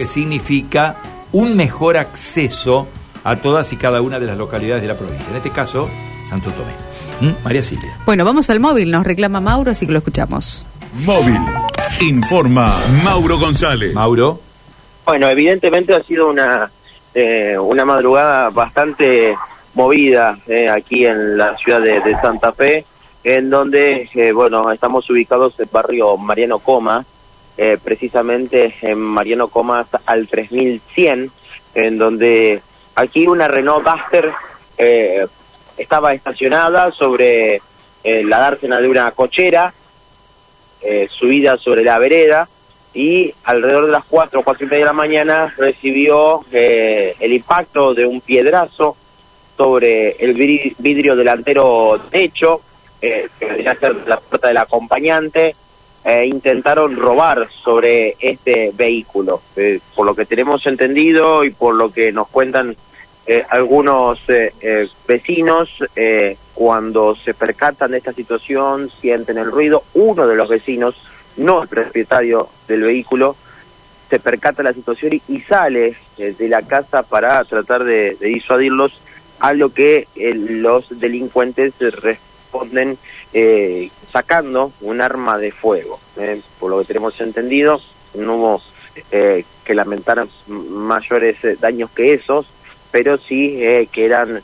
que significa un mejor acceso a todas y cada una de las localidades de la provincia, en este caso Santo Tomé. ¿Mm? María Silvia. Bueno, vamos al móvil, nos reclama Mauro, así que lo escuchamos. Móvil. Informa Mauro González. Mauro. Bueno, evidentemente ha sido una, eh, una madrugada bastante movida eh, aquí en la ciudad de, de Santa Fe, en donde, eh, bueno, estamos ubicados en el barrio Mariano Coma, eh, precisamente en Mariano Comas al 3100, en donde aquí una Renault Duster eh, estaba estacionada sobre eh, la dársena de una cochera, subida sobre la vereda, y alrededor de las 4 o 4 y media de la mañana recibió el impacto de un piedrazo sobre el vidrio delantero derecho, que debería ser la puerta del acompañante, eh, intentaron robar sobre este vehículo. Eh, por lo que tenemos entendido y por lo que nos cuentan eh, algunos vecinos, cuando se percatan de esta situación, sienten el ruido, uno de los vecinos, no el propietario del vehículo, se percata la situación y, sale de la casa para tratar de, de disuadirlos, a lo que los delincuentes responden eh, sacando un arma de fuego. Eh, por lo que tenemos entendido, no hubo eh, que lamentar mayores eh, daños que esos, pero sí que eran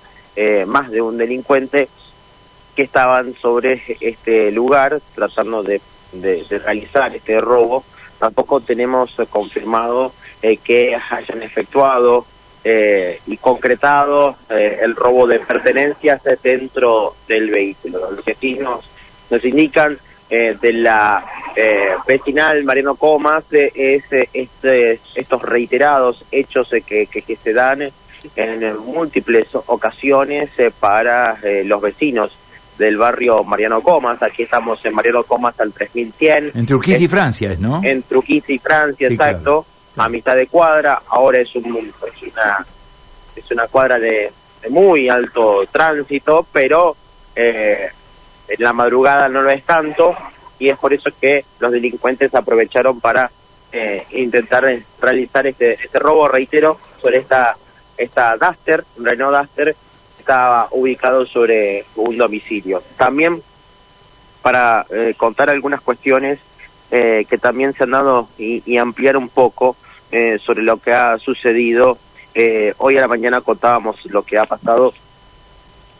más de un delincuente que estaban sobre este lugar tratando de, de, realizar este robo. Tampoco tenemos confirmado que hayan efectuado y concretado el robo de pertenencias dentro del vehículo. Los vecinos nos indican eh, de la eh, vecinal Mariano Comas eh, es este, estos reiterados hechos que, que, se dan en múltiples ocasiones para los vecinos del barrio Mariano Comas. Aquí estamos en Mariano Comas al 3100. En Trujillo y Francia, ¿no? En Trujillo y Francia, exacto. A mitad de cuadra. Ahora es, un, es, una, es una cuadra de, muy alto tránsito, pero eh, en la madrugada no lo es tanto y es por eso que los delincuentes aprovecharon para eh, intentar realizar este, este robo, reitero, sobre esta, esta Duster, Renault Duster, estaba ubicado sobre un domicilio. También para eh, contar algunas cuestiones eh, que también se han dado y, y ampliar un poco sobre lo que ha sucedido. hoy a la mañana contábamos lo que ha pasado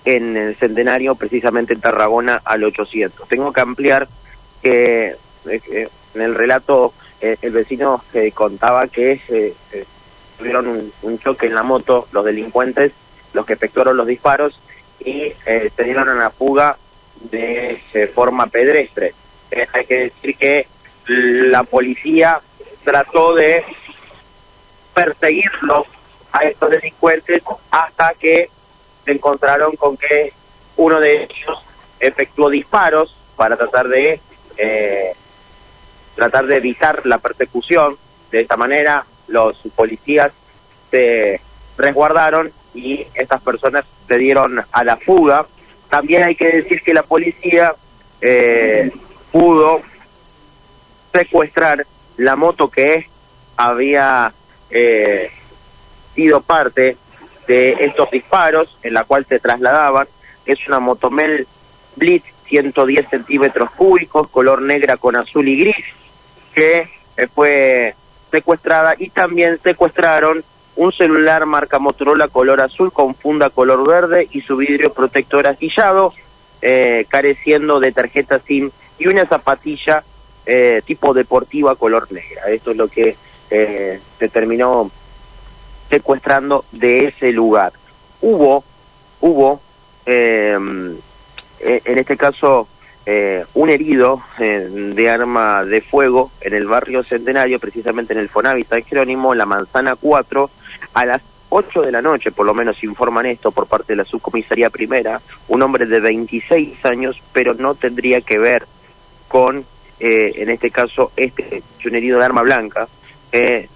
en el centenario, precisamente en Tarragona, al 800. Tengo que ampliar que eh, en el relato eh, el vecino eh, contaba que tuvieron un, choque en la moto los delincuentes, los que efectuaron los disparos y se dieron fuga de forma pedestre. hay que decir que la policía trató de perseguirlos a estos delincuentes hasta que se encontraron con que uno de ellos efectuó disparos para tratar de eh, tratar de evitar la persecución. De esta manera, los policías se resguardaron y estas personas se dieron a la fuga. También hay que decir que la policía eh, pudo secuestrar la moto que había eh, sido parte de estos disparos, en la cual se trasladaban. Es una Motomel Blitz 110 centímetros cúbicos, color negra con azul y gris, que eh, fue secuestrada y también secuestraron un celular marca Motorola color azul con funda color verde y su vidrio protector astillado, eh, careciendo de tarjeta SIM y una zapatilla eh, tipo deportiva color negra. Esto es lo que eh, se terminó secuestrando de ese lugar. Hubo, hubo, em, e, en este caso, eh, un herido eh, de arma de fuego en el barrio Centenario, precisamente en el Fonavit San Jerónimo, la Manzana 4, a las 8 de la noche, por lo menos informan esto por parte de la subcomisaría primera, un hombre de 26 años, pero no tendría que ver con, eh, en este caso, este un herido de arma blanca, eh,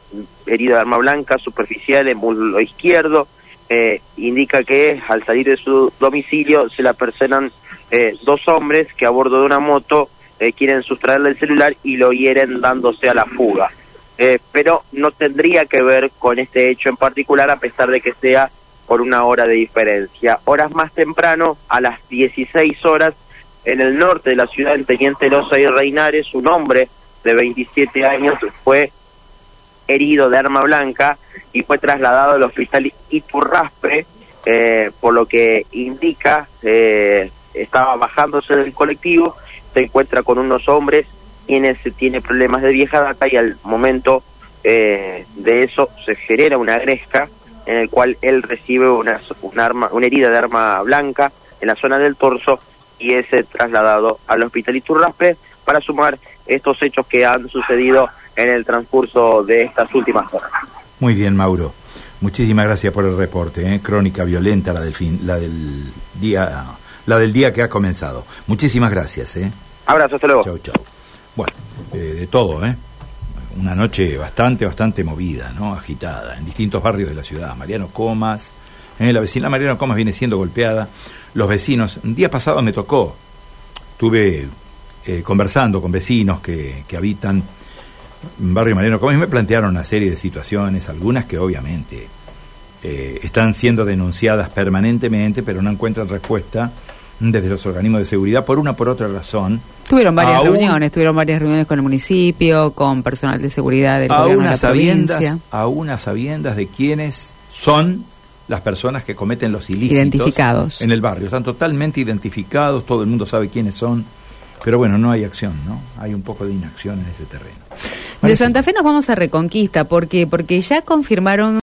herida de arma blanca superficial en muslo izquierdo, eh, indica que al salir de su domicilio se la persenan eh, dos hombres que a bordo de una moto quieren sustraerle el celular y lo hieren dándose a la fuga. eh, pero no tendría que ver con este hecho en particular, a pesar de que sea por una hora de diferencia. Horas más temprano, a las 16 horas, en el norte de la ciudad, en Teniente Loza y Reinares, un hombre de 27 años fue herido de arma blanca y fue trasladado al hospital Iturraspe, eh, por lo que indica, eh, estaba bajándose del colectivo, se encuentra con unos hombres quienes tiene problemas de vieja data y al momento eh, de eso se genera una gresca en el cual él recibe una, una, arma, una herida de arma blanca en la zona del torso y es trasladado al hospital Iturraspe para sumar estos hechos que han sucedido en el transcurso de estas últimas horas. Muy bien, Mauro. Muchísimas gracias por el reporte. ¿eh? Crónica violenta la del fin, la del día, la del día que ha comenzado. Muchísimas gracias. ¿eh? Abrazo, hasta luego. Chau, chau. Bueno, eh, de todo, ¿eh? Una noche bastante, bastante movida, ¿no? Agitada, en distintos barrios de la ciudad. Mariano Comas, ¿eh? la vecina Mariano Comas viene siendo golpeada. Los vecinos, un día pasado me tocó, estuve eh, conversando con vecinos que, que habitan Barrio Mariano Comas me plantearon una serie de situaciones, algunas que obviamente eh, están siendo denunciadas permanentemente, pero no encuentran respuesta desde los organismos de seguridad por una por otra razón. Tuvieron varias Aún- reuniones, tuvieron varias reuniones con el municipio, con personal de seguridad del gobierno de la sabiendas, provincia. a sabiendas de quiénes son las personas que cometen los ilícitos Identificados. en el barrio. Están totalmente identificados, todo el mundo sabe quiénes son, pero bueno, no hay acción, ¿no? Hay un poco de inacción en ese terreno. De Santa Fe nos vamos a Reconquista, porque porque ya confirmaron